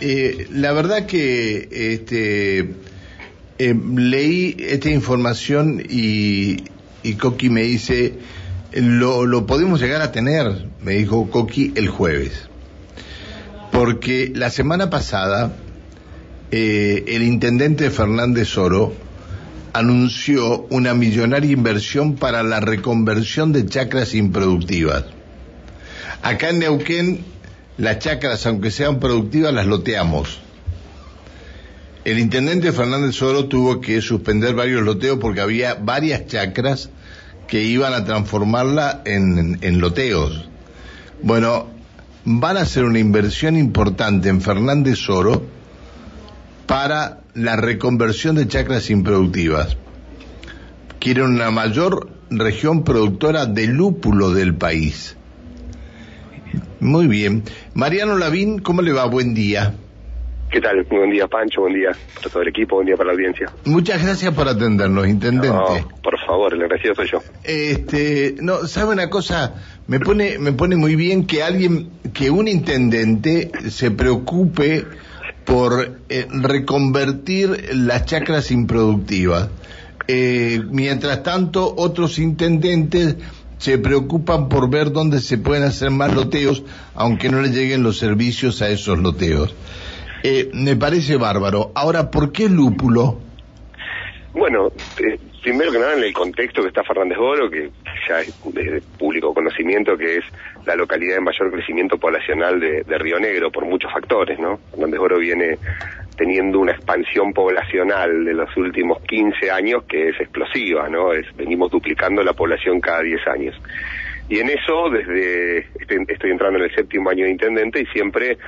Eh, la verdad que este, eh, leí esta información y, y Coqui me dice, lo, lo podemos llegar a tener, me dijo Coqui el jueves. Porque la semana pasada eh, el intendente Fernández Oro anunció una millonaria inversión para la reconversión de chacras improductivas. Acá en Neuquén las chacras, aunque sean productivas, las loteamos. El intendente Fernández Oro tuvo que suspender varios loteos porque había varias chacras que iban a transformarla en, en loteos. Bueno, van a hacer una inversión importante en Fernández Oro para la reconversión de chacras improductivas. Quieren una mayor región productora de lúpulo del país. Muy bien. Mariano Lavín, ¿cómo le va? Buen día. ¿Qué tal? Muy buen día, Pancho. Buen día para todo el equipo. Buen día para la audiencia. Muchas gracias por atendernos, intendente. No, por favor, el agradecido soy yo. Este, no, ¿sabe una cosa? Me pone, me pone muy bien que alguien, que un intendente se preocupe por eh, reconvertir las chacras improductivas. Eh, mientras tanto, otros intendentes se preocupan por ver dónde se pueden hacer más loteos, aunque no le lleguen los servicios a esos loteos. Eh, me parece bárbaro. Ahora, ¿por qué lúpulo? Bueno, eh, primero que nada en el contexto que está Fernández Oro, que ya es de público conocimiento que es la localidad de mayor crecimiento poblacional de, de Río Negro por muchos factores, ¿no? Fernández Oro viene teniendo una expansión poblacional de los últimos 15 años que es explosiva, ¿no? Es, venimos duplicando la población cada 10 años. Y en eso, desde, este, estoy entrando en el séptimo año de intendente y siempre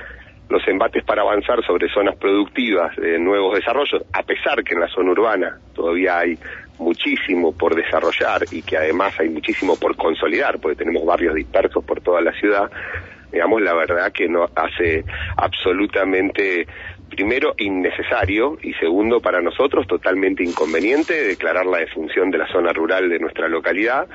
los embates para avanzar sobre zonas productivas de nuevos desarrollos, a pesar que en la zona urbana todavía hay muchísimo por desarrollar y que además hay muchísimo por consolidar, porque tenemos barrios dispersos por toda la ciudad, digamos, la verdad que no hace absolutamente primero innecesario y segundo para nosotros totalmente inconveniente declarar la defunción de la zona rural de nuestra localidad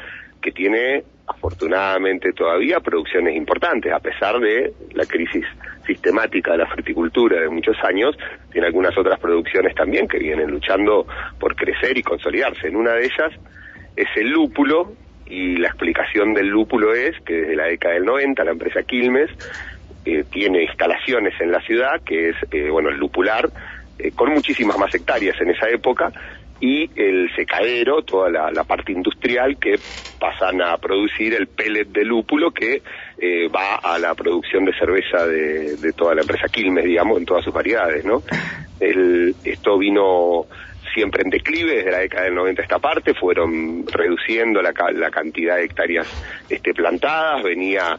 que tiene afortunadamente todavía producciones importantes a pesar de la crisis sistemática de la fruticultura de muchos años tiene algunas otras producciones también que vienen luchando por crecer y consolidarse. En una de ellas es el lúpulo y la explicación del lúpulo es que desde la década del 90 la empresa Quilmes eh, tiene instalaciones en la ciudad, que es, eh, bueno, el lupular, eh, con muchísimas más hectáreas en esa época, y el secadero, toda la, parte industrial que pasan a producir el pellet de lúpulo que va a la producción de cerveza de, de, toda la empresa Quilmes, digamos, en todas sus variedades, ¿no? El, esto vino siempre en declive desde la década del 90 esta parte, fueron reduciendo la, la cantidad de hectáreas este, plantadas, venía,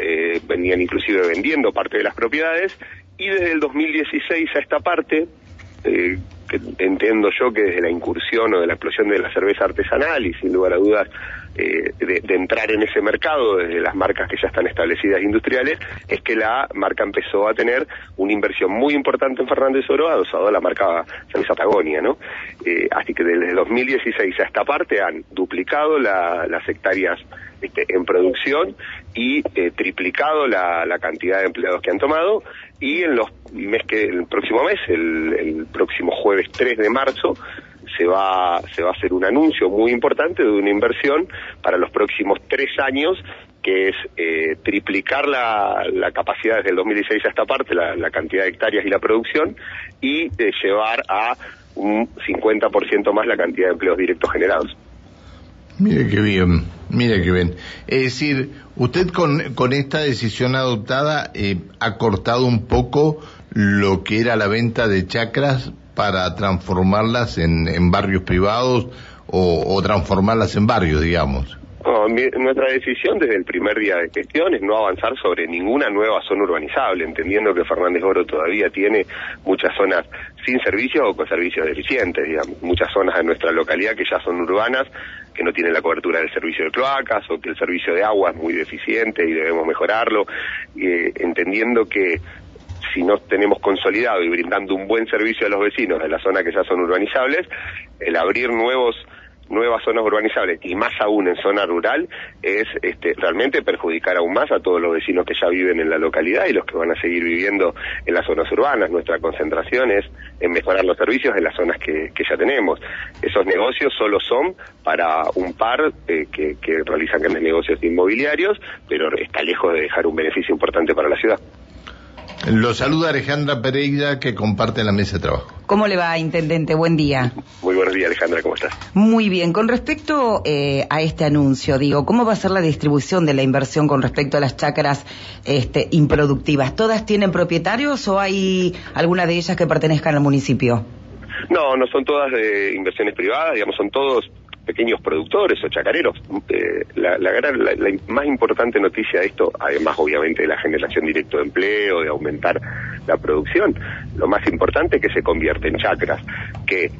eh, venían inclusive vendiendo parte de las propiedades, y desde el 2016 a esta parte, eh, entiendo yo que desde la incursión o de la explosión de la cerveza artesanal y sin lugar a dudas eh, de, de, entrar en ese mercado desde las marcas que ya están establecidas industriales, es que la marca empezó a tener una inversión muy importante en Fernández Oro adosado a la marca cerveza Patagonia, ¿no? Eh, así que desde 2016 a esta parte han duplicado la, las hectáreas este, en producción y eh, triplicado la, la, cantidad de empleados que han tomado y en los mes que el próximo mes, el, el próximo jueves 3 de marzo, se va, se va a hacer un anuncio muy importante de una inversión para los próximos tres años que es eh, triplicar la, capacidad desde el 2016 a esta parte, la, la cantidad de hectáreas y la producción, y eh, llevar a un 50% más la cantidad de empleos directos generados. Mire qué bien, mire qué bien. Es decir, usted con, con esta decisión adoptada eh, ha cortado un poco lo que era la venta de chacras para transformarlas en, en barrios privados o, transformarlas en barrios, digamos? No, mi, nuestra decisión desde el primer día de gestión es no avanzar sobre ninguna nueva zona urbanizable, entendiendo que Fernández Oro todavía tiene muchas zonas sin servicios o con servicios deficientes, digamos, muchas zonas de nuestra localidad que ya son urbanas, que no tienen la cobertura del servicio de cloacas o que el servicio de agua es muy deficiente y debemos mejorarlo, eh, entendiendo que si no tenemos consolidado y brindando un buen servicio a los vecinos de la zona que ya son urbanizables, el abrir nuevos nuevas zonas urbanizables y más aún en zona rural es este, realmente perjudicar aún más a todos los vecinos que ya viven en la localidad y los que van a seguir viviendo en las zonas urbanas. Nuestra concentración es en mejorar los servicios en las zonas que, ya tenemos. Esos negocios solo son para un par eh, que realizan grandes negocios inmobiliarios, pero está lejos de dejar un beneficio importante para la ciudad. Lo saluda Alejandra Pereira, que comparte la mesa de trabajo. ¿Cómo le va, Intendente? Buen día. Muy buenos días, Alejandra, ¿cómo estás? Muy bien. Con respecto eh, a este anuncio, digo, ¿cómo va a ser la distribución de la inversión con respecto a las chacras este, improductivas? ¿Todas tienen propietarios o hay alguna de ellas que pertenezcan al municipio? No, no son todas de inversiones privadas, digamos, son todos pequeños productores o chacareros. Eh, la, más importante noticia de esto, además obviamente de la generación directa de empleo, de aumentar la producción, lo más importante es que se convierte en chacras, que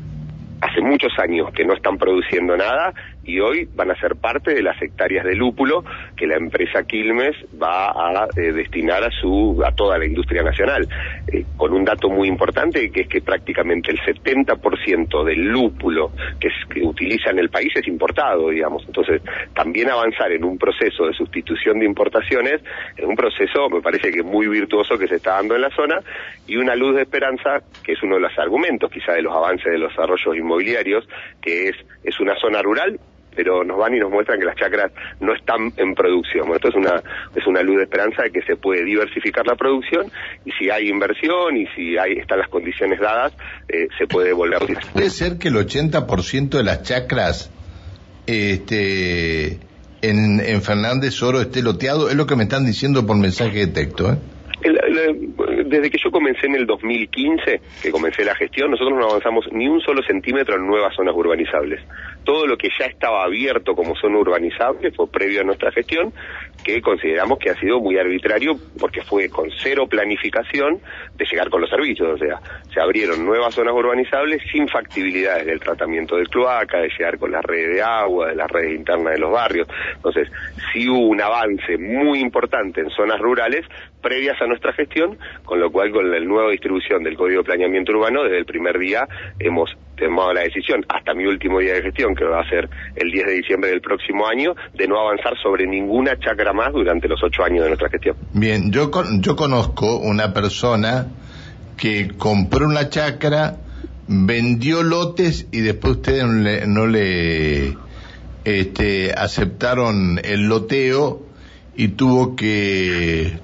hace muchos años que no están produciendo nada y hoy van a ser parte de las hectáreas de lúpulo que la empresa Quilmes va a eh, destinar a su a toda la industria nacional. Eh, con un dato muy importante que es que prácticamente el 70% del lúpulo que, que utiliza en el país es importado digamos. Entonces también avanzar en un proceso de sustitución de importaciones es un proceso me parece que muy virtuoso que se está dando en la zona y una luz de esperanza que es uno de los argumentos quizá de los avances de los desarrollos inmobiliarios que es es una zona rural pero nos van y nos muestran que las chacras no están en producción. esto es una, es una luz de esperanza de que se puede diversificar la producción y si hay inversión y si hay, están las condiciones dadas, eh, se puede volver a. ¿Puede ser que el 80% de las chacras este, en, en Fernández Oro esté loteado? Es lo que me están diciendo por mensaje de texto. ¿eh? Desde que yo comencé en el 2015, que comencé la gestión, nosotros no avanzamos ni un solo centímetro en nuevas zonas urbanizables. Todo lo que ya estaba abierto como zona urbanizable fue previo a nuestra gestión, que consideramos que ha sido muy arbitrario porque fue con cero planificación de llegar con los servicios. O sea, se abrieron nuevas zonas urbanizables sin factibilidades del tratamiento del cloaca, de llegar con las redes de agua, de las redes internas de los barrios. Entonces, sí hubo un avance muy importante en zonas rurales previas a nuestra gestión, con lo cual con la nueva distribución del Código de Planeamiento Urbano, desde el primer día hemos tomado la decisión, hasta mi último día de gestión, que va a ser el 10 de diciembre del próximo año, de no avanzar sobre ninguna chacra más durante los ocho años de nuestra gestión. Bien, yo, yo conozco una persona que compró una chacra, vendió lotes y después ustedes no le, este, aceptaron el loteo y tuvo que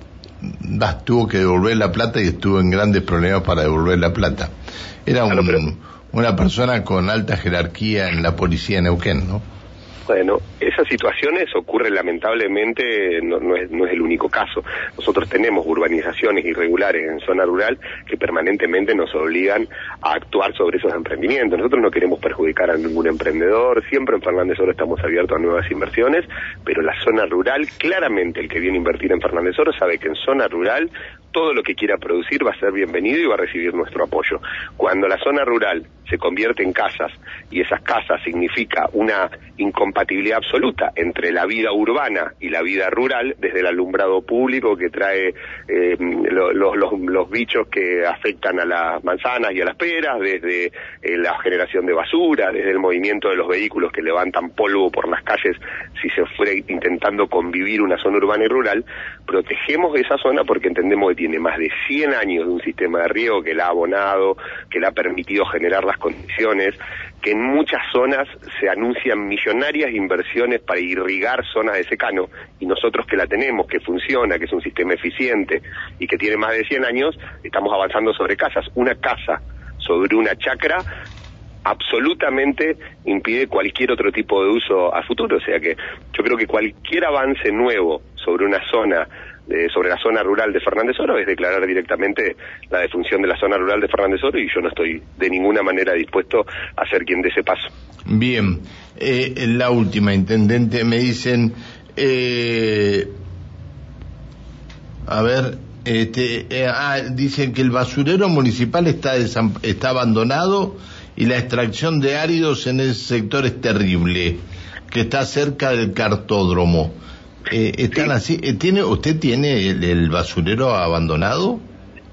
tuvo que devolver la plata y estuvo en grandes problemas para devolver la plata. Era una persona con alta jerarquía en la policía en Neuquén, ¿no? Bueno, esas situaciones ocurren lamentablemente, no, es, no es el único caso. Nosotros tenemos urbanizaciones irregulares en zona rural que permanentemente nos obligan a actuar sobre esos emprendimientos. Nosotros no queremos perjudicar a ningún emprendedor, siempre en Fernández Oro estamos abiertos a nuevas inversiones, pero la zona rural, claramente el que viene a invertir en Fernández Oro sabe que en zona rural todo lo que quiera producir va a ser bienvenido y va a recibir nuestro apoyo. Cuando la zona rural se convierte en casas y esas casas significa una incompatibilidad absoluta entre la vida urbana y la vida rural, desde el alumbrado público que trae eh, los, bichos que afectan a las manzanas y a las peras, desde eh, la generación de basura, desde el movimiento de los vehículos que levantan polvo por las calles si se fuera intentando convivir una zona urbana y rural, protegemos esa zona porque entendemos que tiene más de 100 años de un sistema de riego que la ha abonado, que le ha permitido generar las condiciones, que en muchas zonas se anuncian millonarias inversiones para irrigar zonas de secano, y nosotros que la tenemos, que funciona, que es un sistema eficiente y que tiene más de 100 años, estamos avanzando sobre casas. Una casa sobre una chacra absolutamente impide cualquier otro tipo de uso a futuro. O sea que yo creo que cualquier avance nuevo sobre una zona sobre la zona rural de Fernández Oro es declarar directamente la defunción de la zona rural de Fernández Oro y yo no estoy de ninguna manera dispuesto a ser quien de ese paso. Bien, eh, la última, intendente, me dicen, eh, a ver, este, eh, ah, dicen que el basurero municipal está, está abandonado y la extracción de áridos en ese sector es terrible, que está cerca del cartódromo. Eh, ¿Están así? Eh, ¿Tiene, ¿Usted tiene el, basurero abandonado?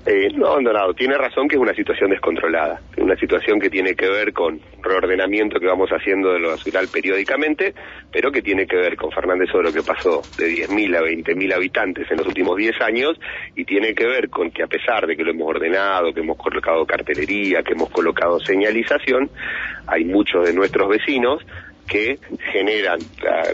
Eh, no abandonado, tiene razón que es una situación descontrolada, una situación que tiene que ver con reordenamiento que vamos haciendo de lo basural periódicamente, pero que tiene que ver con Fernández Oro que pasó de 10.000 a 20.000 habitantes en los últimos 10 años y tiene que ver con que a pesar de que lo hemos ordenado, que hemos colocado cartelería, que hemos colocado señalización, hay muchos de nuestros vecinos que generan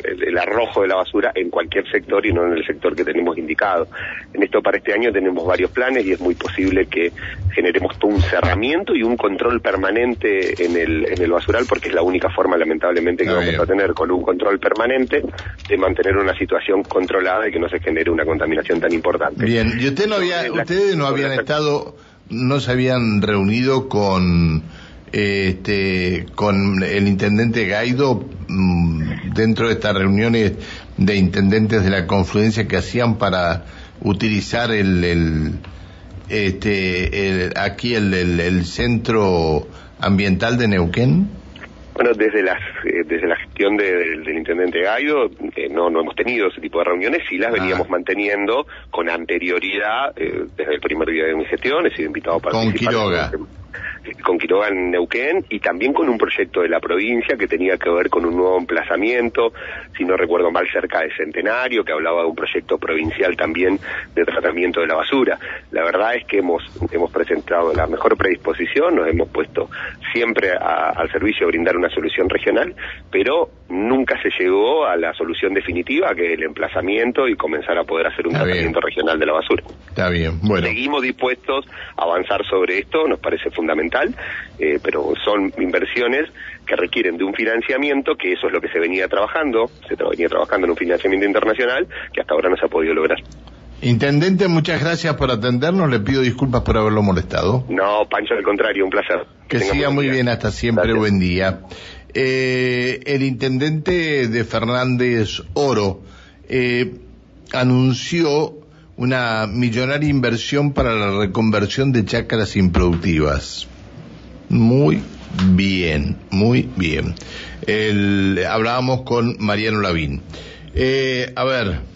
el arrojo de la basura en cualquier sector y no en el sector que tenemos indicado. En esto para este año tenemos varios planes y es muy posible que generemos todo un cerramiento y un control permanente en el, en el basural porque es la única forma lamentablemente que vamos a tener con un control permanente de mantener una situación controlada y que no se genere una contaminación tan importante. Bien, y usted no había, ustedes no habían estado, no se habían reunido con este, con el intendente Gaido mm, dentro de estas reuniones de intendentes de la confluencia que hacían para utilizar el, el este, el, aquí el, el, centro ambiental de Neuquén? Bueno, desde las eh, desde la gestión del intendente Gaido eh, no no hemos tenido ese tipo de reuniones, sí las ah. veníamos manteniendo con anterioridad eh, desde el primer día de mi gestión, he sido invitado a participar. Con Quiroga con Quiroga en Neuquén y también con un proyecto de la provincia que tenía que ver con un nuevo emplazamiento, si no recuerdo mal, cerca de Centenario, que hablaba de un proyecto provincial también de tratamiento de la basura. La verdad es que hemos, hemos presentado la mejor predisposición, nos hemos puesto siempre al servicio de brindar una solución regional, pero nunca se llegó a la solución definitiva, que es el emplazamiento y comenzar a poder hacer un tratamiento regional de la basura. Está bien, bueno. Seguimos dispuestos a avanzar sobre esto, nos parece fundamental, eh, pero son inversiones que requieren de un financiamiento, que eso es lo que se venía trabajando, se venía trabajando en un financiamiento internacional, que hasta ahora no se ha podido lograr. Intendente, muchas gracias por atendernos. Le pido disculpas por haberlo molestado. No, Pancho, al contrario, un placer. Que, siga muy bien, hasta siempre, buen día. Eh, el intendente de Fernández Oro eh, anunció una millonaria inversión para la reconversión de chacras improductivas. Muy bien, muy bien. hablábamos con Mariano Lavín. Eh, a ver.